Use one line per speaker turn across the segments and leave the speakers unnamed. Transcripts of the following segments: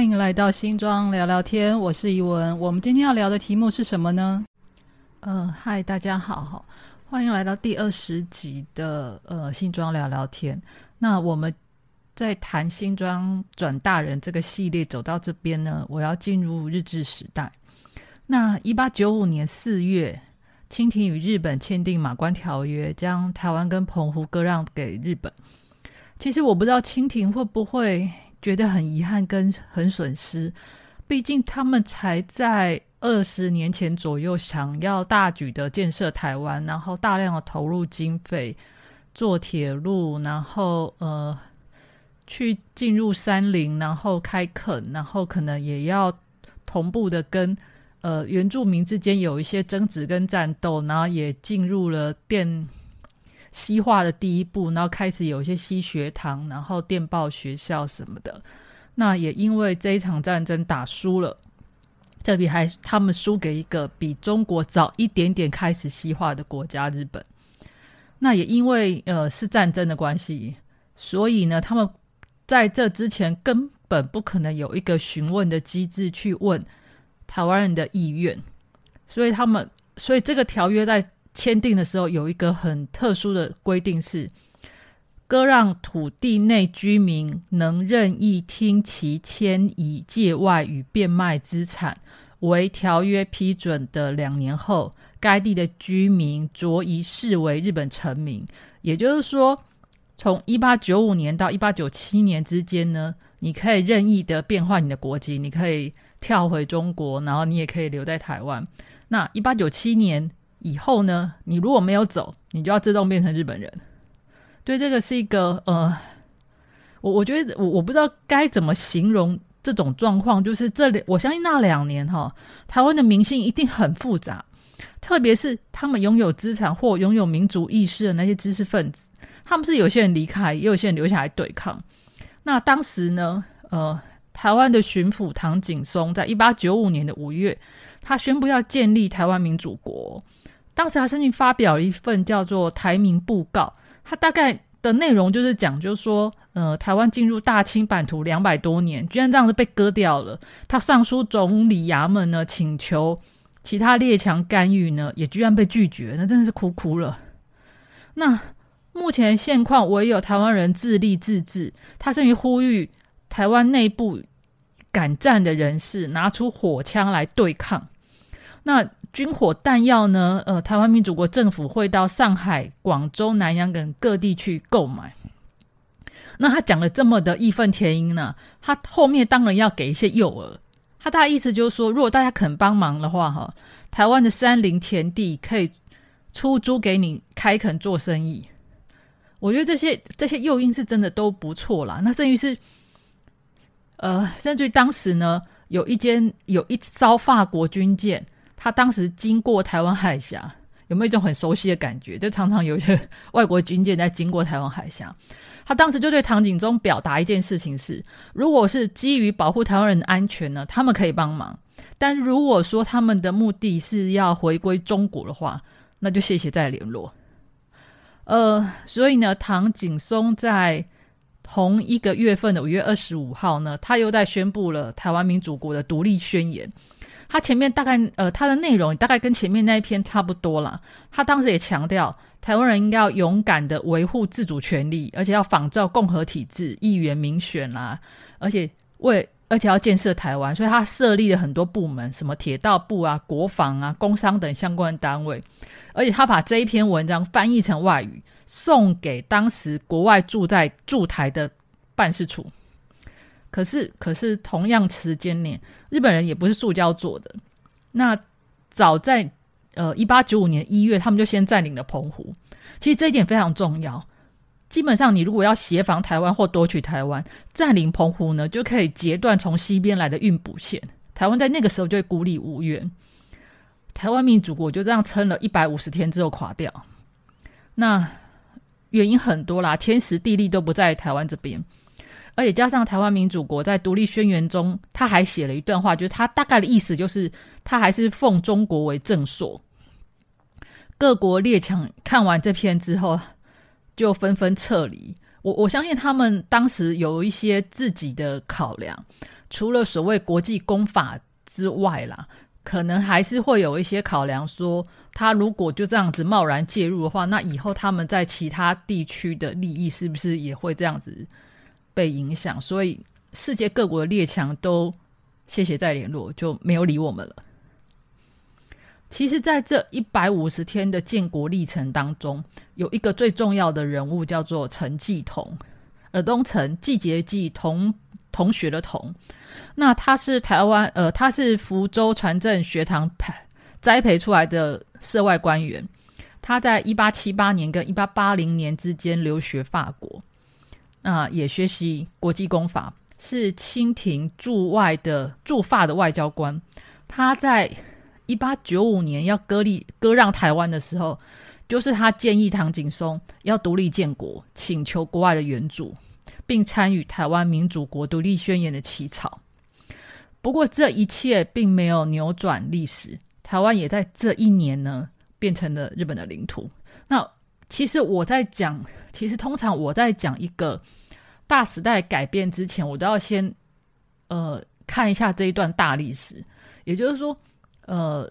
欢迎来到新庄聊聊天，我是怡文。我们今天要聊的题目是什么呢？呃，嗨，大家好，欢迎来到第二十集的呃新庄聊聊天。那我们在谈新庄转大人这个系列走到这边呢，我要进入日治时代。那一八九五年四月，清廷与日本签订马关条约，将台湾跟澎湖割让给日本。其实我不知道清廷会不会。觉得很遗憾跟很损失，毕竟他们才在二十年前左右想要大举的建设台湾，然后大量的投入经费做铁路，然后呃去进入山林，然后开垦，然后可能也要同步的跟呃原住民之间有一些争执跟战斗，然后也进入了电。西化的第一步，然后开始有一些西学堂，然后电报学校什么的。那也因为这一场战争打输了，特别还他们输给一个比中国早一点点开始西化的国家日本。那也因为呃是战争的关系，所以呢，他们在这之前根本不可能有一个询问的机制去问台湾人的意愿，所以他们，所以这个条约在。签订的时候有一个很特殊的规定，是割让土地内居民能任意听其迁移界外与变卖资产，为条约批准的两年后，该地的居民着以视为日本臣民。也就是说，从一八九五年到一八九七年之间呢，你可以任意的变换你的国籍，你可以跳回中国，然后你也可以留在台湾。那一八九七年。以后呢，你如果没有走，你就要自动变成日本人。对，这个是一个呃，我我觉得我我不知道该怎么形容这种状况。就是这里，我相信那两年哈，台湾的民心一定很复杂，特别是他们拥有资产或拥有民族意识的那些知识分子，他们是有些人离开，也有些人留下来对抗。那当时呢，呃，台湾的巡抚唐景松在一八九五年的五月，他宣布要建立台湾民主国。当时他甚至发表了一份叫做《台民布告》，他大概的内容就是讲，就是说，呃，台湾进入大清版图两百多年，居然这样子被割掉了。他上书总理衙门呢，请求其他列强干预呢，也居然被拒绝，那真的是哭哭了。那目前现况，唯有台湾人自立自治。他甚至呼吁台湾内部敢战的人士拿出火枪来对抗。那军火弹药呢？呃，台湾民主国政府会到上海、广州、南洋等各地去购买。那他讲了这么的义愤填膺呢？他后面当然要给一些诱饵。他大概意思就是说，如果大家肯帮忙的话，哈，台湾的山林田地可以出租给你开垦做生意。我觉得这些这些诱因是真的都不错啦。那甚至是，呃，甚至于当时呢，有一间有一艘法国军舰。他当时经过台湾海峡，有没有一种很熟悉的感觉？就常常有一些外国军舰在经过台湾海峡。他当时就对唐景宗表达一件事情是：如果是基于保护台湾人的安全呢，他们可以帮忙；但如果说他们的目的是要回归中国的话，那就谢谢再联络。呃，所以呢，唐景松在同一个月份的五月二十五号呢，他又在宣布了台湾民主国的独立宣言。他前面大概呃，他的内容大概跟前面那一篇差不多啦。他当时也强调，台湾人应该要勇敢的维护自主权利，而且要仿照共和体制，议员民选啦，而且为而且要建设台湾，所以他设立了很多部门，什么铁道部啊、国防啊、工商等相关单位。而且他把这一篇文章翻译成外语，送给当时国外驻在驻台的办事处。可是，可是同样时间内，日本人也不是塑胶做的。那早在呃一八九五年一月，他们就先占领了澎湖。其实这一点非常重要。基本上，你如果要协防台湾或夺取台湾，占领澎湖呢，就可以截断从西边来的运补线。台湾在那个时候就会孤立无援。台湾民主国就这样撑了一百五十天之后垮掉。那原因很多啦，天时地利都不在台湾这边。而且加上台湾民主国在独立宣言中，他还写了一段话，就是他大概的意思就是，他还是奉中国为正朔。各国列强看完这篇之后，就纷纷撤离，我我相信他们当时有一些自己的考量，除了所谓国际公法之外啦，可能还是会有一些考量，说他如果就这样子贸然介入的话，那以后他们在其他地区的利益是不是也会这样子被影响？所以世界各国的列强都谢谢再联络，就没有理我们了。其实，在这一百五十天的建国历程当中，有一个最重要的人物叫做陈继同，尔东陈，季节季同同学的同。那他是台湾，呃，他是福州船政学堂培栽培出来的涉外官员。他在一八七八年跟一八八零年之间留学法国，那也学习国际公法，是清廷驻外的驻法的外交官。他在一八九五年要割立割让台湾的时候，就是他建议唐景崧要独立建国，请求国外的援助，并参与台湾民主国独立宣言的起草。不过这一切并没有扭转历史，台湾也在这一年呢变成了日本的领土。那其实我在讲，其实通常我在讲一个大时代改变之前，我都要先呃看一下这一段大历史，也就是说。呃，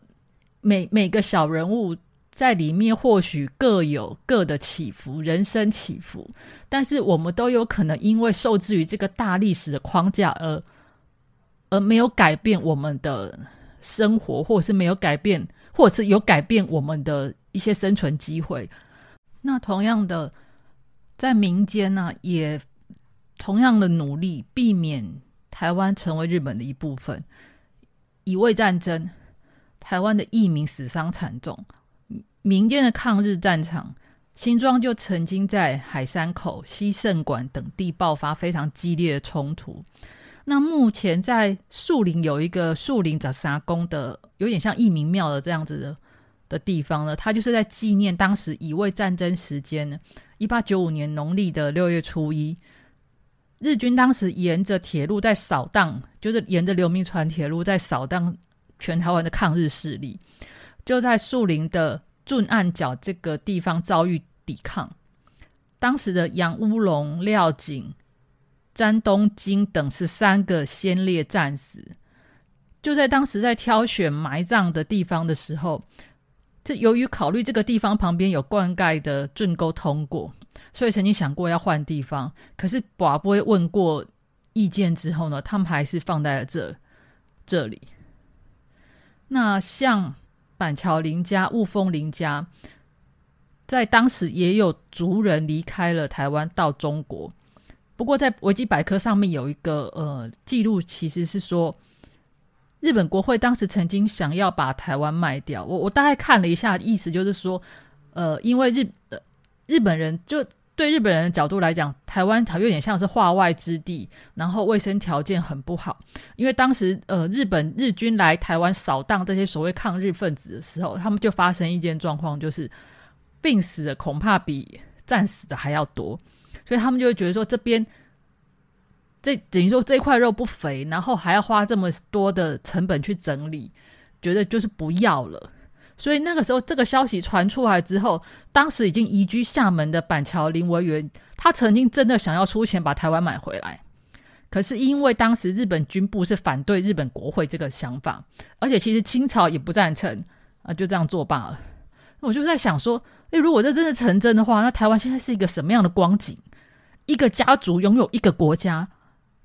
每每个小人物在里面或许各有各的起伏，人生起伏，但是我们都有可能因为受制于这个大历史的框架而而没有改变我们的生活，或者是没有改变，或者是有改变我们的一些生存机会。那同样的，在民间呢，也同样的努力避免台湾成为日本的一部分，以卫战争。台湾的义民死伤惨重，民间的抗日战场，新庄就曾经在海山口、西胜馆等地爆发非常激烈的冲突。那目前在树林有一个树林杂沙宫的，有点像义民庙的这样子的的地方呢，它就是在纪念当时乙未战争时间呢，一八九五年农历的六月初一，日军当时沿着铁路在扫荡，就是沿着刘铭传铁路在扫荡。全台湾的抗日势力就在树林的俊岸角这个地方遭遇抵抗。当时的杨乌龙、廖景、詹东京等十三个先烈战死。就在当时在挑选埋葬的地方的时候，这由于考虑这个地方旁边有灌溉的圳沟通过，所以曾经想过要换地方。可是寡不会问过意见之后呢，他们还是放在了这这里。那像板桥林家、雾峰林家，在当时也有族人离开了台湾到中国。不过在维基百科上面有一个呃记录，其实是说日本国会当时曾经想要把台湾卖掉。我我大概看了一下，意思就是说，呃，因为日呃日本人就。对日本人的角度来讲，台湾有点像是化外之地，然后卫生条件很不好。因为当时呃日本日军来台湾扫荡这些所谓抗日分子的时候，他们就发生一件状况，就是病死的恐怕比战死的还要多，所以他们就会觉得说这边这等于说这块肉不肥，然后还要花这么多的成本去整理，觉得就是不要了。所以那个时候，这个消息传出来之后，当时已经移居厦门的板桥林文元，他曾经真的想要出钱把台湾买回来，可是因为当时日本军部是反对日本国会这个想法，而且其实清朝也不赞成啊，就这样作罢了。我就在想说，诶，如果这真的成真的话，那台湾现在是一个什么样的光景？一个家族拥有一个国家，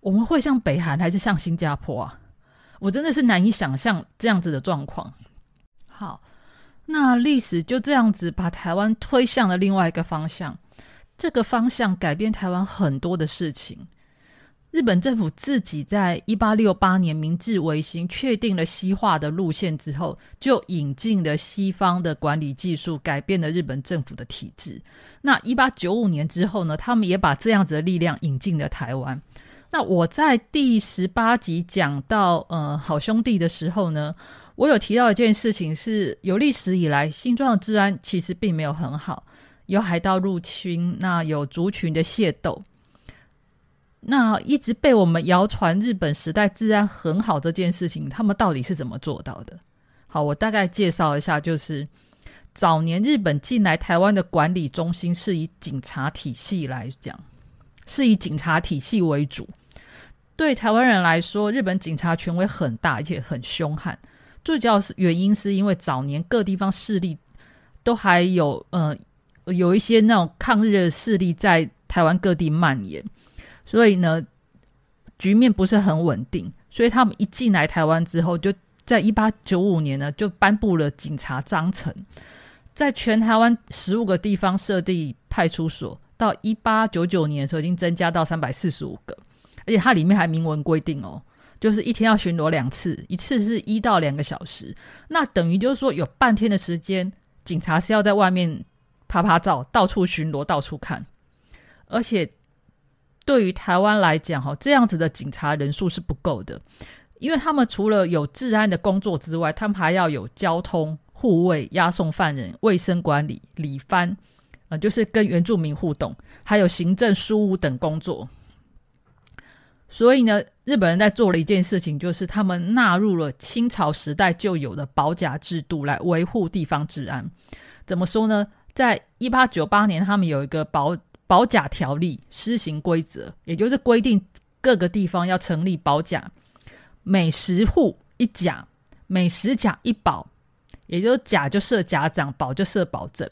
我们会像北韩还是像新加坡啊？我真的是难以想象这样子的状况。好。那历史就这样子把台湾推向了另外一个方向，这个方向改变台湾很多的事情。日本政府自己在一八六八年明治维新，确定了西化的路线之后，就引进了西方的管理技术，改变了日本政府的体制。那一八九五年之后呢，他们也把这样子的力量引进了台湾。那我在第十八集讲到呃好兄弟的时候呢。我有提到一件事情，是有历史以来新庄的治安其实并没有很好，有海盗入侵，那有族群的械斗，那一直被我们谣传日本时代治安很好这件事情，他们到底是怎么做到的？好，我大概介绍一下，就是早年日本进来台湾的管理中心是以警察体系来讲，是以警察体系为主。对台湾人来说，日本警察权威很大，而且很凶悍。最主要是原因是因为早年各地方势力都还有呃有一些那种抗日的势力在台湾各地蔓延，所以呢局面不是很稳定。所以他们一进来台湾之后，就在一八九五年呢就颁布了警察章程，在全台湾十五个地方设立派出所，到一八九九年的时候已经增加到三百四十五个。而且它里面还明文规定哦，就是一天要巡逻两次，一次是一到两个小时。那等于就是说，有半天的时间，警察是要在外面拍拍照，到处巡逻，到处看。而且对于台湾来讲，哈，这样子的警察人数是不够的，因为他们除了有治安的工作之外，他们还要有交通、护卫、押送犯人、卫生管理、理番，呃，就是跟原住民互动，还有行政、书务等工作。所以呢，日本人在做了一件事情，就是他们纳入了清朝时代就有的保甲制度来维护地方治安。怎么说呢？在一八九八年，他们有一个保保甲条例施行规则，也就是规定各个地方要成立保甲，每十户一甲，每十甲一保，也就是甲就设甲长，保就设保证。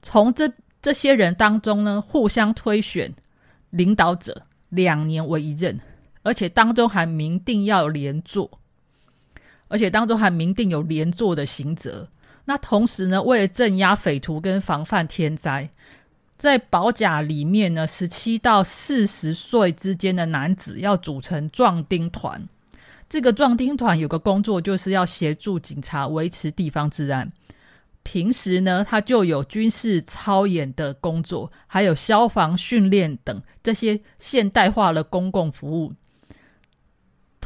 从这这些人当中呢，互相推选领导者，两年为一任。而且当中还明定要连坐，而且当中还明定有连坐的刑责。那同时呢，为了镇压匪徒跟防范天灾，在保甲里面呢，十七到四十岁之间的男子要组成壮丁团。这个壮丁团有个工作，就是要协助警察维持地方治安。平时呢，他就有军事操演的工作，还有消防训练等这些现代化的公共服务。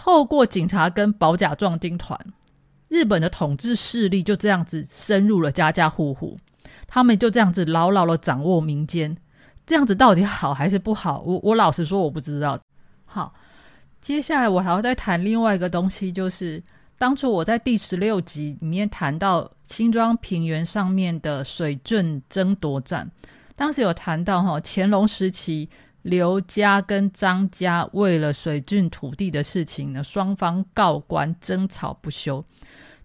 透过警察跟保甲壮丁团，日本的统治势力就这样子深入了家家户户，他们就这样子牢牢的掌握民间。这样子到底好还是不好？我我老实说我不知道。好，接下来我还要再谈另外一个东西，就是当初我在第十六集里面谈到新庄平原上面的水圳争夺战，当时有谈到哈乾隆时期。刘家跟张家为了水郡土地的事情呢，双方告官争吵不休。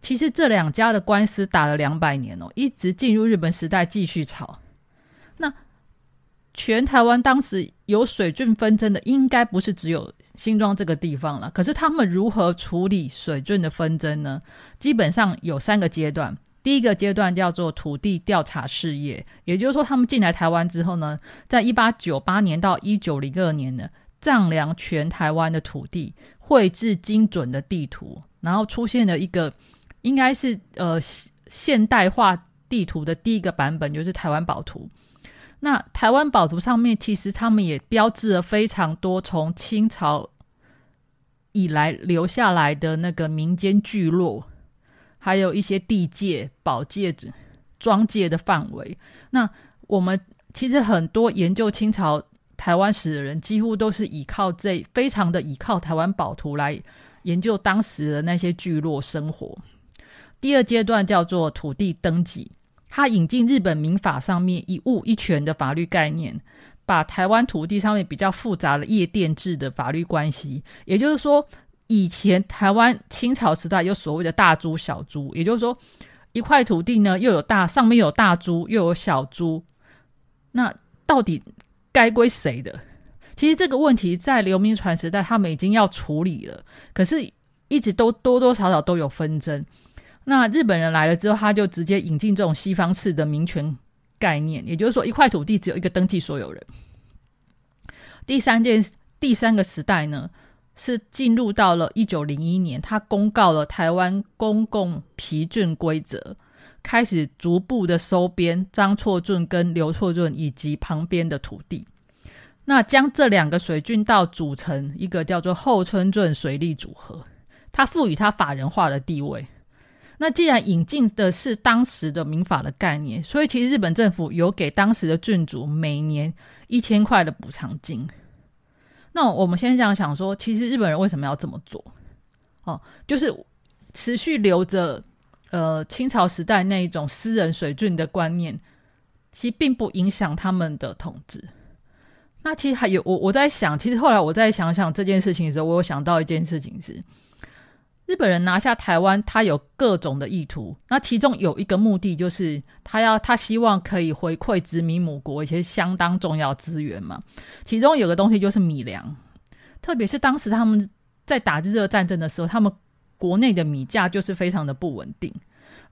其实这两家的官司打了两百年哦，一直进入日本时代继续吵。那全台湾当时有水郡纷争的，应该不是只有新庄这个地方了。可是他们如何处理水郡的纷争呢？基本上有三个阶段。第一个阶段叫做土地调查事业，也就是说，他们进来台湾之后呢，在一八九八年到一九零二年呢，丈量全台湾的土地，绘制精准的地图，然后出现了一个应该是呃现代化地图的第一个版本，就是台湾宝图。那台湾宝图上面，其实他们也标志了非常多从清朝以来留下来的那个民间聚落。还有一些地界、保界、庄界的范围。那我们其实很多研究清朝台湾史的人，几乎都是依靠这非常的依靠台湾宝图来研究当时的那些聚落生活。第二阶段叫做土地登记，它引进日本民法上面一物一权的法律概念，把台湾土地上面比较复杂的业佃制的法律关系，也就是说。以前台湾清朝时代有所谓的大租小租，也就是说，一块土地呢又有大上面有大租又有小租，那到底该归谁的？其实这个问题在流民传时代他们已经要处理了，可是一直都多多少少都有纷争。那日本人来了之后，他就直接引进这种西方式的民权概念，也就是说，一块土地只有一个登记所有人。第三件第三个时代呢？是进入到了一九零一年，他公告了台湾公共皮郡规则，开始逐步的收编张错郡跟刘错郡以及旁边的土地。那将这两个水郡道组成一个叫做后村郡水利组合，它赋予它法人化的地位。那既然引进的是当时的民法的概念，所以其实日本政府有给当时的郡主每年一千块的补偿金。那我们先讲想说，其实日本人为什么要这么做？哦，就是持续留着呃清朝时代那一种私人水准的观念，其实并不影响他们的统治。那其实还有我我在想，其实后来我在想想这件事情的时候，我有想到一件事情是，日本人拿下台湾，他有各种的意图。那其中有一个目的就是他要他希望可以回馈殖民母国一些相当重要资源嘛。其中有个东西就是米粮，特别是当时他们在打日俄战争的时候，他们国内的米价就是非常的不稳定。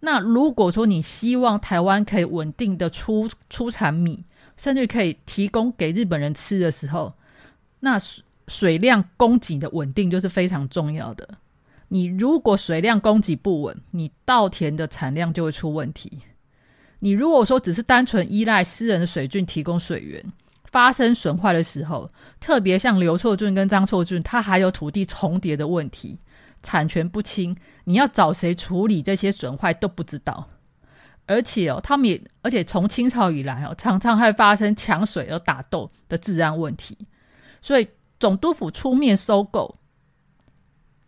那如果说你希望台湾可以稳定的出出产米，甚至可以提供给日本人吃的时候，那水量供给的稳定就是非常重要的。你如果水量供给不稳，你稻田的产量就会出问题。你如果说只是单纯依赖私人的水郡提供水源，发生损坏的时候，特别像刘错郡跟张错郡，它还有土地重叠的问题，产权不清，你要找谁处理这些损坏都不知道。而且哦，他们也而且从清朝以来哦，常常还发生抢水而打斗的治安问题，所以总督府出面收购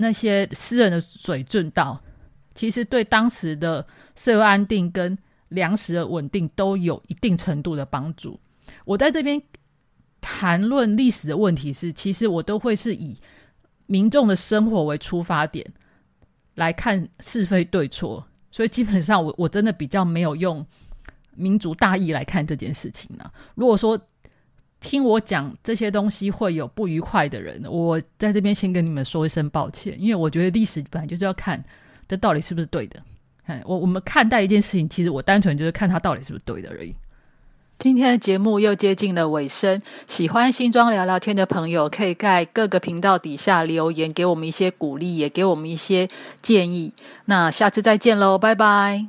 那些私人的水圳道，其实对当时的社会安定跟粮食的稳定都有一定程度的帮助。我在这边谈论历史的问题是，其实我都会是以民众的生活为出发点来看是非对错。所以基本上，我我真的比较没有用民族大义来看这件事情呢。如果说听我讲这些东西会有不愉快的人，我在这边先跟你们说一声抱歉，因为我觉得历史本来就是要看这到底是不是对的。哎，我我们看待一件事情，其实我单纯就是看它到底是不是对的而已。今天的节目又接近了尾声，喜欢新装聊聊天的朋友，可以在各个频道底下留言，给我们一些鼓励，也给我们一些建议。那下次再见喽，拜拜。